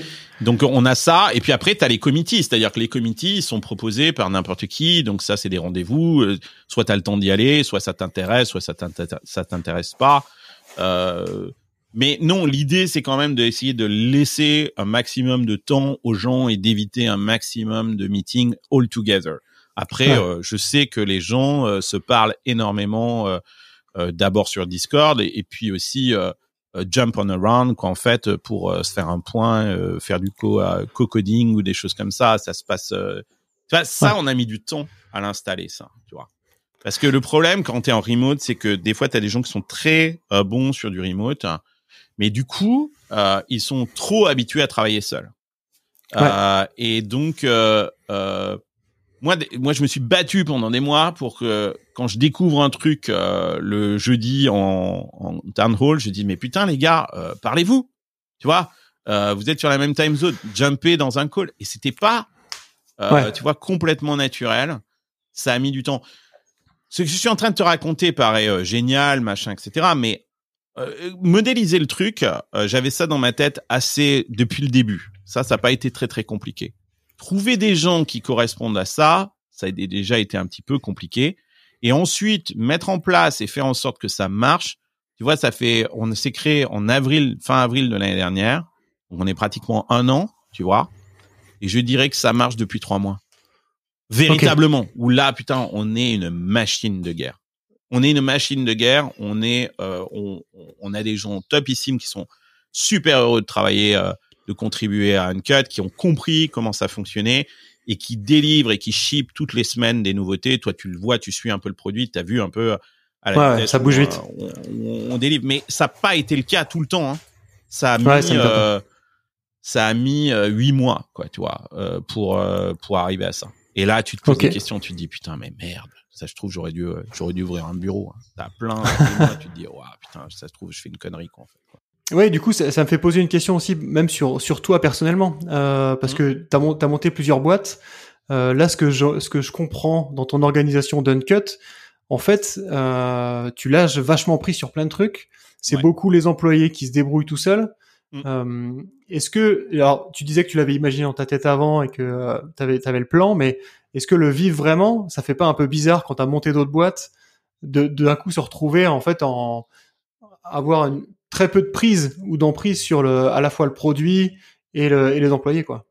donc on a ça, et puis après tu as les comités, c'est-à-dire que les comités sont proposés par n'importe qui, donc ça c'est des rendez-vous, euh, soit tu as le temps d'y aller, soit ça t'intéresse, soit ça t'intér- ça t'intéresse pas. Euh, mais non, l'idée c'est quand même d'essayer de laisser un maximum de temps aux gens et d'éviter un maximum de meetings all together. Après, Ouais. euh, je sais que les gens euh, se parlent énormément, d'abord sur Discord et, et puis aussi euh, euh, jump on around quoi en fait pour euh, se faire un point euh, faire du co euh, co-coding ou des choses comme ça. Ça se passe euh, tu vois, ça on a mis du temps à l'installer ça tu vois. Parce que le problème quand tu es en remote c'est que des fois tu as des gens qui sont très euh, bons sur du remote hein, mais du coup euh, ils sont trop habitués à travailler seuls. Euh, et donc euh, euh, moi, moi, je me suis battu pendant des mois pour que quand je découvre un truc euh, le jeudi en, en town hall, je dis mais putain les gars, euh, parlez-vous, tu vois, euh, vous êtes sur la même time zone, jumpez dans un call et c'était pas, euh, Ouais. tu vois, complètement naturel. Ça a mis du temps. Ce que je suis en train de te raconter paraît euh, génial, machin, etc. Mais euh, modéliser le truc, euh, j'avais ça dans ma tête assez depuis le début. Ça, ça n'a pas été très très compliqué trouver des gens qui correspondent à ça, ça a dé- déjà été un petit peu compliqué. Et ensuite, mettre en place et faire en sorte que ça marche. Tu vois, ça fait, on s'est créé en avril, fin avril de l'année dernière. Donc, on est pratiquement un an, tu vois. Et je dirais que ça marche depuis trois mois. Véritablement. Où là, putain, on est une machine de guerre. On est une machine de guerre. On est, euh, on, on a des gens topissimes qui sont super heureux de travailler, euh, de contribuer à Uncut, qui ont compris comment ça fonctionnait et qui délivrent et qui ship toutes les semaines des nouveautés. Toi, tu le vois, tu suis un peu le produit, tu as vu un peu euh, à la Ouais, vitesse ça bouge euh, vite. On, on- on délivre, mais ça n'a pas été le cas tout le temps. Hein. Ça a mis, Ouais, euh, ça a mis euh, huit mois, quoi, tu vois, euh, pour euh, pour arriver à ça. Et là, tu te poses Ok. des questions, tu te dis putain, mais merde. Ça, je trouve, j'aurais dû, euh, j'aurais dû ouvrir un bureau. Hein. T'as plein mois, tu te dis, waouh, putain, ça se trouve, je fais une connerie, quoi, en fait. quoi. Ouais, du coup, ça, ça me fait poser une question aussi, même sur sur toi personnellement, euh, parce Mhm. que t'as mon, t'as monté plusieurs boîtes. Euh, là, ce que je ce que je comprends dans ton organisation d'Uncut, en fait, euh, tu lâches vachement pris sur plein de trucs. C'est Ouais. beaucoup les employés qui se débrouillent tout seuls. Mhm. Euh, Est-ce que, alors, tu disais que tu l'avais imaginé dans ta tête avant et que euh, t'avais t'avais le plan, mais est-ce que le vivre vraiment, ça fait pas un peu bizarre quand t'as monté d'autres boîtes, de de d'un coup se retrouver en fait en avoir une, très peu de prise ou d'emprise sur le, à la fois le produit et, le, et les employés, quoi.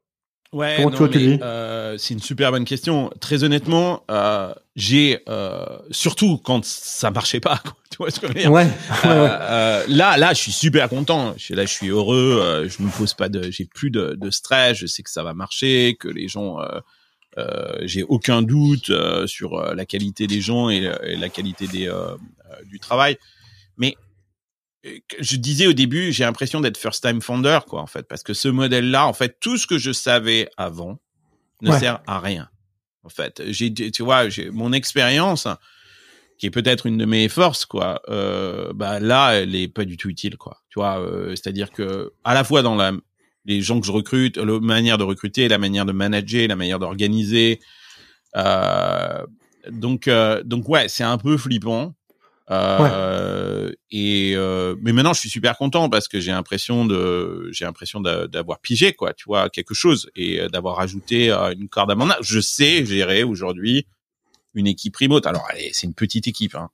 Ouais, Comment non, tu mais, le vis euh, C'est une super bonne question. Très honnêtement, euh, j'ai euh, surtout quand ça marchait pas. Quoi, tu vois ce que je veux dire? Ouais, Euh, euh, là, là, je suis super content. Je là, je suis heureux. euh, je me pose pas de, j'ai plus de, de stress. Je sais que ça va marcher, que les gens, euh, euh, j'ai aucun doute euh, sur la qualité des gens et, et la qualité des du travail. Mais je disais au début, j'ai l'impression d'être first time founder, quoi, en fait, parce que ce modèle-là, en fait, tout ce que je savais avant ne Ouais. sert à rien. En fait, j'ai, tu vois, j'ai mon expérience, qui est peut-être une de mes forces, quoi. Euh, bah là, elle est pas du tout utile, quoi. Tu vois, euh, c'est-à-dire que à la fois dans la les gens que je recrute, la manière de recruter, la manière de manager, la manière d'organiser. Euh, donc, donc ouais, c'est un peu flippant. Euh, Et euh, mais maintenant, je suis super content parce que j'ai l'impression de, j'ai l'impression d'avoir pigé quoi, tu vois, quelque chose et euh, d'avoir ajouté une corde à mon. Je sais gérer aujourd'hui une équipe remote. Alors, allez, c'est une petite équipe. Hein.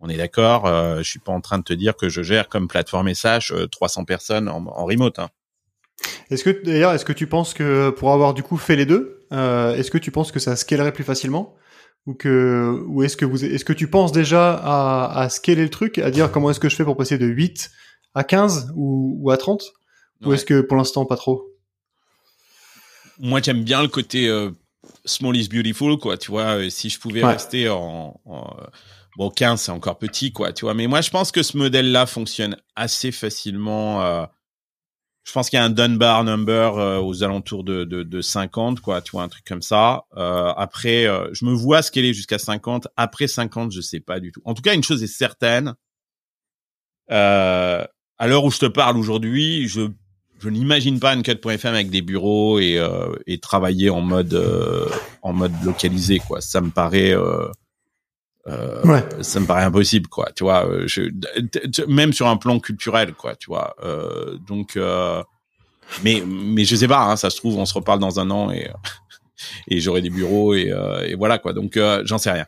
On est d'accord. Euh, je suis pas en train de te dire que je gère comme plateforme SH 300 personnes en, en remote. Hein. Est-ce que d'ailleurs, est-ce que tu penses que pour avoir du coup fait les deux, euh, est-ce que tu penses que ça scalerait plus facilement? Ou que ou est-ce que vous est-ce que tu penses déjà à, à scaler le truc, à dire comment est-ce que je fais pour passer de 8 à 15 ou, ou à 30 ou est-ce que pour l'instant pas trop? Moi, j'aime bien le côté euh, small is beautiful quoi, tu vois, euh, si je pouvais rester en, en bon 15 c'est encore petit quoi, tu vois, mais moi je pense que ce modèle là fonctionne assez facilement euh, je pense qu'il y a un Dunbar number euh, aux alentours de, de, de, 50, quoi, tu vois, un truc comme ça. Euh, après, euh, je me vois ce qu'elle est jusqu'à 50. Après 50, je sais pas du tout. En tout cas, une chose est certaine. à l'heure où je te parle aujourd'hui, je, je n'imagine pas une cut.fm avec des bureaux et, et travailler en mode en mode localisé, quoi. Ça me paraît ouais. ça me paraît impossible quoi tu vois euh, je, même sur un plan culturel quoi tu vois euh, donc euh, mais mais je sais pas hein, ça se trouve on se reparle dans un an et et j'aurai des bureaux et, et voilà quoi donc j'en sais rien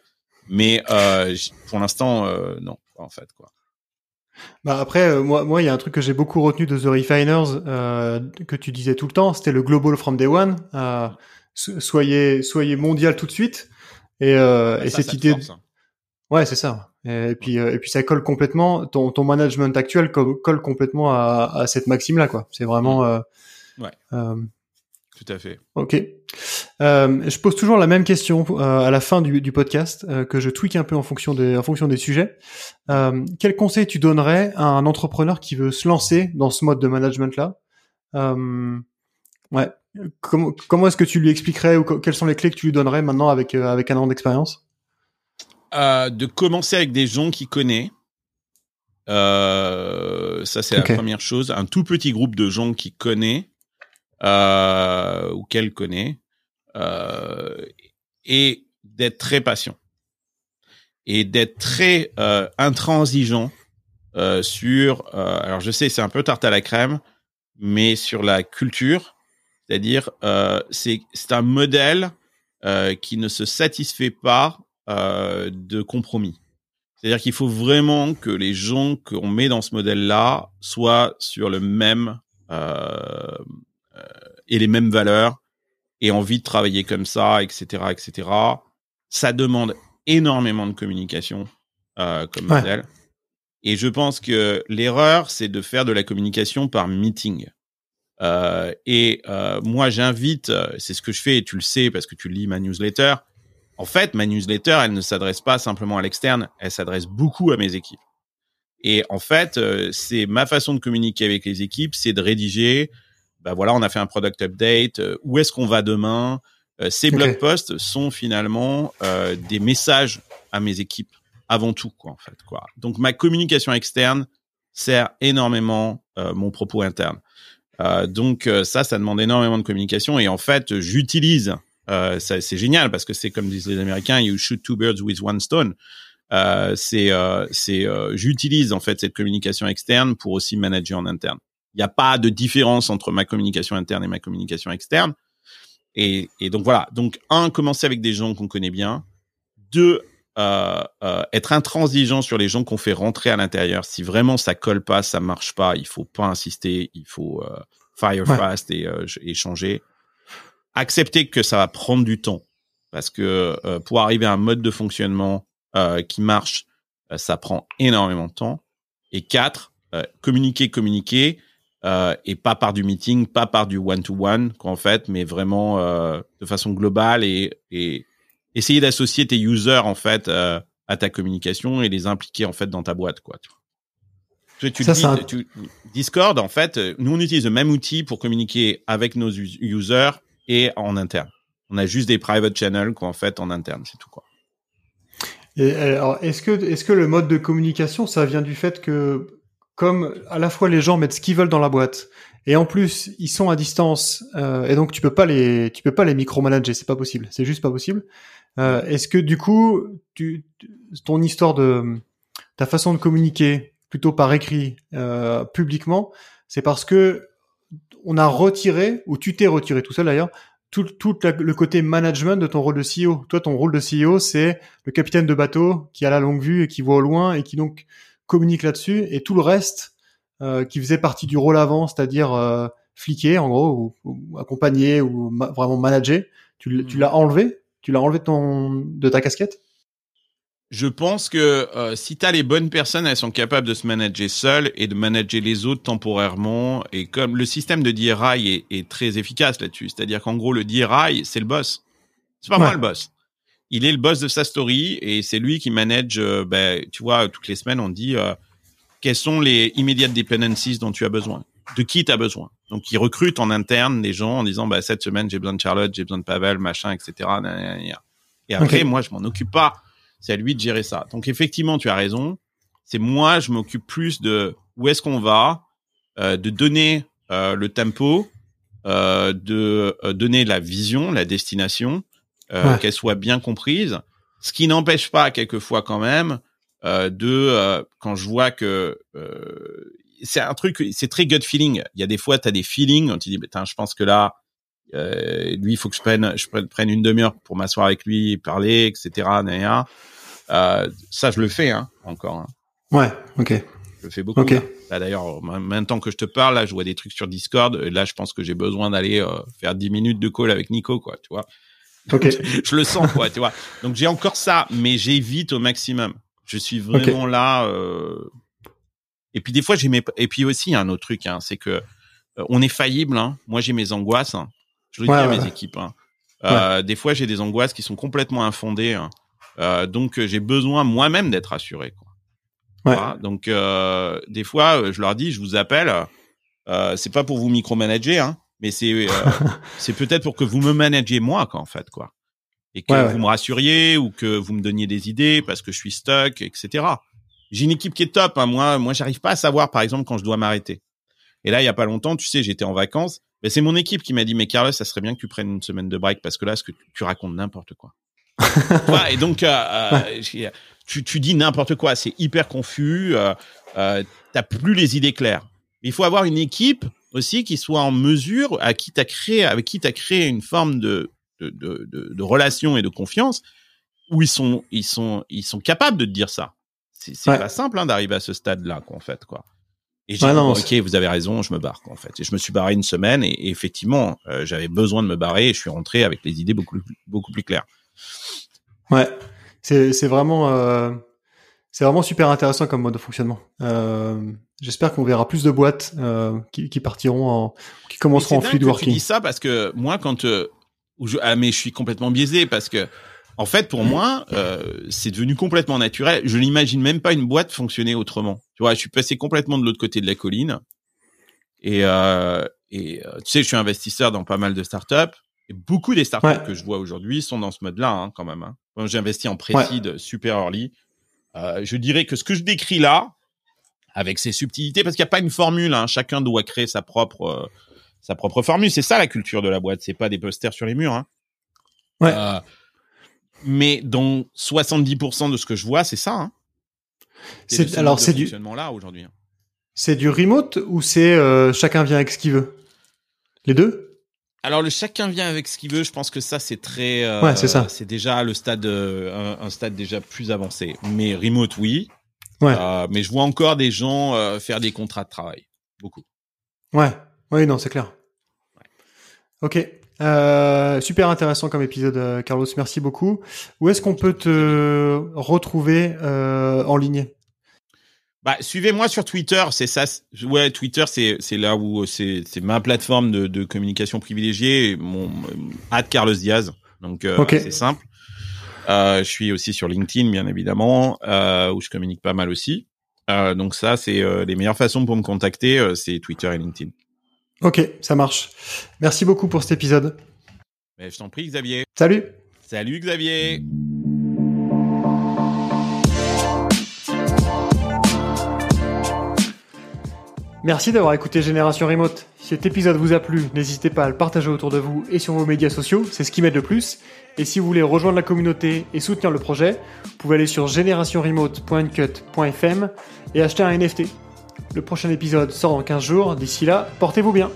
mais pour l'instant non en fait quoi bah après, moi, moi, il y a un truc que j'ai beaucoup retenu de The Refiners que tu disais tout le temps, c'était le global from day one. soyez, soyez mondial tout de suite. Et, et cette idée, force, hein. Ouais, c'est ça. Et puis, euh, et puis ça colle complètement. Ton, ton management actuel colle, complètement à, à cette maxime-là, quoi. C'est vraiment. Euh, ouais. Euh, Tout à fait. Ok. Euh, je pose toujours la même question à la fin du, du podcast que je tweak un peu en fonction des, en fonction des sujets. quel conseil tu donnerais à un entrepreneur qui veut se lancer dans ce mode de management-là? Ouais. Comment, comment est-ce que tu lui expliquerais ou quelles sont les clés que tu lui donnerais maintenant avec avec un an d'expérience? Euh, de commencer avec des gens qui connaît. Euh, ça, c'est la première chose. Un tout petit groupe de gens qui connaît euh, ou qu'elle connaît. Euh, et d'être très patient. Et d'être très euh, intransigeant euh, sur... alors, je sais, c'est un peu tarte à la crème, mais sur la culture. C'est-à-dire, c'est un modèle qui ne se satisfait pas euh, de compromis. C'est-à-dire qu'il faut vraiment que les gens qu'on met dans ce modèle-là soient sur le même euh, euh, et les mêmes valeurs et envie de travailler comme ça, etc., etc. Ça demande énormément de communication euh, comme modèle. Et je pense que l'erreur, c'est de faire de la communication par meeting. Euh, et euh, moi, j'invite, c'est ce que je fais, et tu le sais parce que tu lis ma newsletter, en fait, ma newsletter, elle ne s'adresse pas simplement à l'externe, elle s'adresse beaucoup à mes équipes. Et en fait, euh, c'est ma façon de communiquer avec les équipes, c'est de rédiger. Ben voilà, on a fait un product update. Euh, où est-ce qu'on va demain euh, Ces blog posts sont finalement des messages à mes équipes avant tout, quoi, en fait. Quoi. Donc ma communication externe sert énormément mon propos interne. donc ça, ça demande énormément de communication. Et en fait, j'utilise euh, c'est génial parce que c'est comme disent les Américains, you shoot two birds with one stone. Euh, c'est, euh, c'est, euh, j'utilise en fait cette communication externe pour aussi manager en interne. Il n'y a pas de différence entre ma communication interne et ma communication externe. Et, et donc voilà. Donc un, commencer avec des gens qu'on connaît bien. Deux, euh, euh, être intransigeant sur les gens qu'on fait rentrer à l'intérieur. Si vraiment ça colle pas, ça marche pas, il faut pas insister, il faut euh, fire fast et, et changer accepter que ça va prendre du temps parce que euh, pour arriver à un mode de fonctionnement euh, qui marche, euh, ça prend énormément de temps. Et quatre, communiquer, communiquer, et pas par du meeting, pas par du one-to-one, qu'en fait, mais vraiment de façon globale et, et essayer d'associer tes users en fait à ta communication et les impliquer en fait dans ta boîte, quoi. Tu, tu, ça, tu Discord, en fait, nous on utilise le même outil pour communiquer avec nos users et en interne. On a juste des private channels qu'en fait en interne, c'est tout quoi. Et alors, est-ce que est-ce que le mode de communication, ça vient du fait que comme à la fois les gens mettent ce qu'ils veulent dans la boîte et en plus ils sont à distance euh, et donc tu peux pas les tu peux pas les micromanager, c'est pas possible, c'est juste pas possible. Euh, Est-ce que du coup tu, ton histoire de ta façon de communiquer plutôt par écrit euh, publiquement, c'est parce que on a retiré ou tu t'es retiré tout seul d'ailleurs tout, tout le côté management de ton rôle de CEO. Toi, ton rôle de CEO, c'est le capitaine de bateau qui a la longue vue et qui voit au loin et qui donc communique là-dessus. Et tout le reste, euh, qui faisait partie du rôle avant, c'est-à-dire euh, fliquer en gros, ou, accompagner, ou vraiment manager, tu, hmm. l'as enlevé? Tu l'as enlevé de, ton, de ta casquette? Je pense que euh, si tu as les bonnes personnes, elles sont capables de se manager seules et de manager les autres temporairement. Et comme le système de DRI est, est très efficace là-dessus, c'est-à-dire qu'en gros, le DRI, c'est le boss. C'est pas moi le boss. Il est le boss de sa story et c'est lui qui manage, euh, ben, tu vois, toutes les semaines, on dit euh, quelles sont les immediate dependencies dont tu as besoin, de qui tu as besoin? Donc, il recrute en interne des gens en disant, bah, cette semaine, j'ai besoin de Charlotte, j'ai besoin de Pavel, machin, etc. Et après, moi, je m'en occupe pas c'est à lui de gérer ça. Donc effectivement, tu as raison. C'est moi, je m'occupe plus de où est-ce qu'on va, euh, de donner euh, le tempo, euh, de donner la vision, la destination, qu'elle soit bien comprise. Ce qui n'empêche pas quelquefois quand même de quand je vois que c'est un truc, c'est très gut feeling. Il y a des fois, tu as des feelings, on te dit, je pense que là, euh, lui, il faut que je prenne, je prenne une demi-heure pour m'asseoir avec lui, parler, etc. Euh, ça, je le fais hein, encore. Hein. Ouais, ok. Je le fais beaucoup. Okay. Là, d'ailleurs, maintenant que je te parle, là, je vois des trucs sur Discord. Là, je pense que j'ai besoin d'aller euh, faire 10 minutes de call avec Nico, quoi. Tu vois. Ok. je le sens, quoi. tu vois. Donc j'ai encore ça, mais j'évite au maximum. Je suis vraiment là. Euh... Et puis des fois, j'ai mes. Et puis aussi, il y a un autre truc, hein, c'est que on est faillible. Hein. Moi, j'ai mes angoisses. Hein. Je le dis à mes équipes. Hein. Euh, des fois, j'ai des angoisses qui sont complètement infondées. Hein. Euh, donc, euh, j'ai besoin moi-même d'être assuré. Quoi. Voilà. Donc, euh, des fois, euh, je leur dis, je vous appelle. Euh, c'est pas pour vous micromanager, hein, mais c'est c'est peut-être pour que vous me managez moi, quoi, en fait, quoi. Et que vous me rassuriez ou que vous me donniez des idées parce que je suis stuck, etc. J'ai une équipe qui est top. Hein. Moi, moi, j'arrive pas à savoir, par exemple, quand je dois m'arrêter. Et là, il y a pas longtemps, tu sais, j'étais en vacances mais c'est mon équipe qui m'a dit, mais Carlos, ça serait bien que tu prennes une semaine de break parce que là, ce que tu, racontes n'importe quoi. et donc, euh, euh tu, tu dis n'importe quoi. C'est hyper confus. Euh, euh, T'as plus les idées claires. Il faut avoir une équipe aussi qui soit en mesure, à qui t'as créé, avec qui t'as créé une forme de, de, de, de, de relation et de confiance, où ils sont, ils sont, ils sont capables de te dire ça. C'est pas simple hein, d'arriver à ce stade-là, en fait, quoi. Et j'ai dit, ok, vous avez raison, je me barre, en fait. Et je me suis barré une semaine et, effectivement, euh, j'avais besoin de me barrer et je suis rentré avec les idées beaucoup, beaucoup plus claires. Ouais, c'est, c'est vraiment, euh, c'est vraiment super intéressant comme mode de fonctionnement. Euh, j'espère qu'on verra plus de boîtes qui, qui, partiront en, qui commenceront en fluid working. Je dis ça parce que moi, quand, euh, je, ah, mais je suis complètement biaisé parce que en fait, pour moi, euh, c'est devenu complètement naturel. Je n'imagine même pas une boîte fonctionner autrement. Tu vois, je suis passé complètement de l'autre côté de la colline. Et, euh, et euh, tu sais, je suis investisseur dans pas mal de startups. Et beaucoup des startups que je vois aujourd'hui sont dans ce mode-là, hein, quand même. Hein. J'ai investi en précide super early. Euh, je dirais que ce que je décris là, avec ses subtilités, parce qu'il n'y a pas une formule. Hein, chacun doit créer sa propre sa propre formule. C'est ça la culture de la boîte. C'est pas des posters sur les murs. Hein. Ouais. Euh, mais dans 70% de ce que je vois, c'est ça. Hein. C'est alors c'est du là aujourd'hui. Hein. C'est du remote ou c'est euh, chacun vient avec ce qu'il veut? Les deux? Alors le chacun vient avec ce qu'il veut, je pense que ça c'est très euh, ouais, c'est ça. C'est déjà le stade euh, un, stade déjà plus avancé. Mais remote oui. Ouais. mais je vois encore des gens faire des contrats de travail, beaucoup. Ouais. Oui, non, c'est clair. Ouais. Ok. Euh, super intéressant comme épisode, euh, Carlos. Merci beaucoup. Où est-ce qu'on peut te retrouver euh, en ligne? Bah, suivez-moi sur Twitter, c'est ça. Ouais, Twitter, c'est c'est là où c'est c'est ma plateforme de, de communication privilégiée. Mon at Carlos Diaz, donc euh, c'est simple. Euh, je suis aussi sur LinkedIn, bien évidemment, euh, où je communique pas mal aussi. Donc ça, c'est les meilleures façons pour me contacter, c'est Twitter et LinkedIn. Ok, ça marche. Merci beaucoup pour cet épisode. Mais je t'en prie, Xavier. Salut. Salut, Xavier. Merci d'avoir écouté Génération Remote. Si cet épisode vous a plu, n'hésitez pas à le partager autour de vous et sur vos médias sociaux, c'est ce qui m'aide le plus. Et si vous voulez rejoindre la communauté et soutenir le projet, vous pouvez aller sur générationremote.cut.fm et acheter un NFT. Le prochain épisode sort dans 15 jours, d'ici là, portez-vous bien.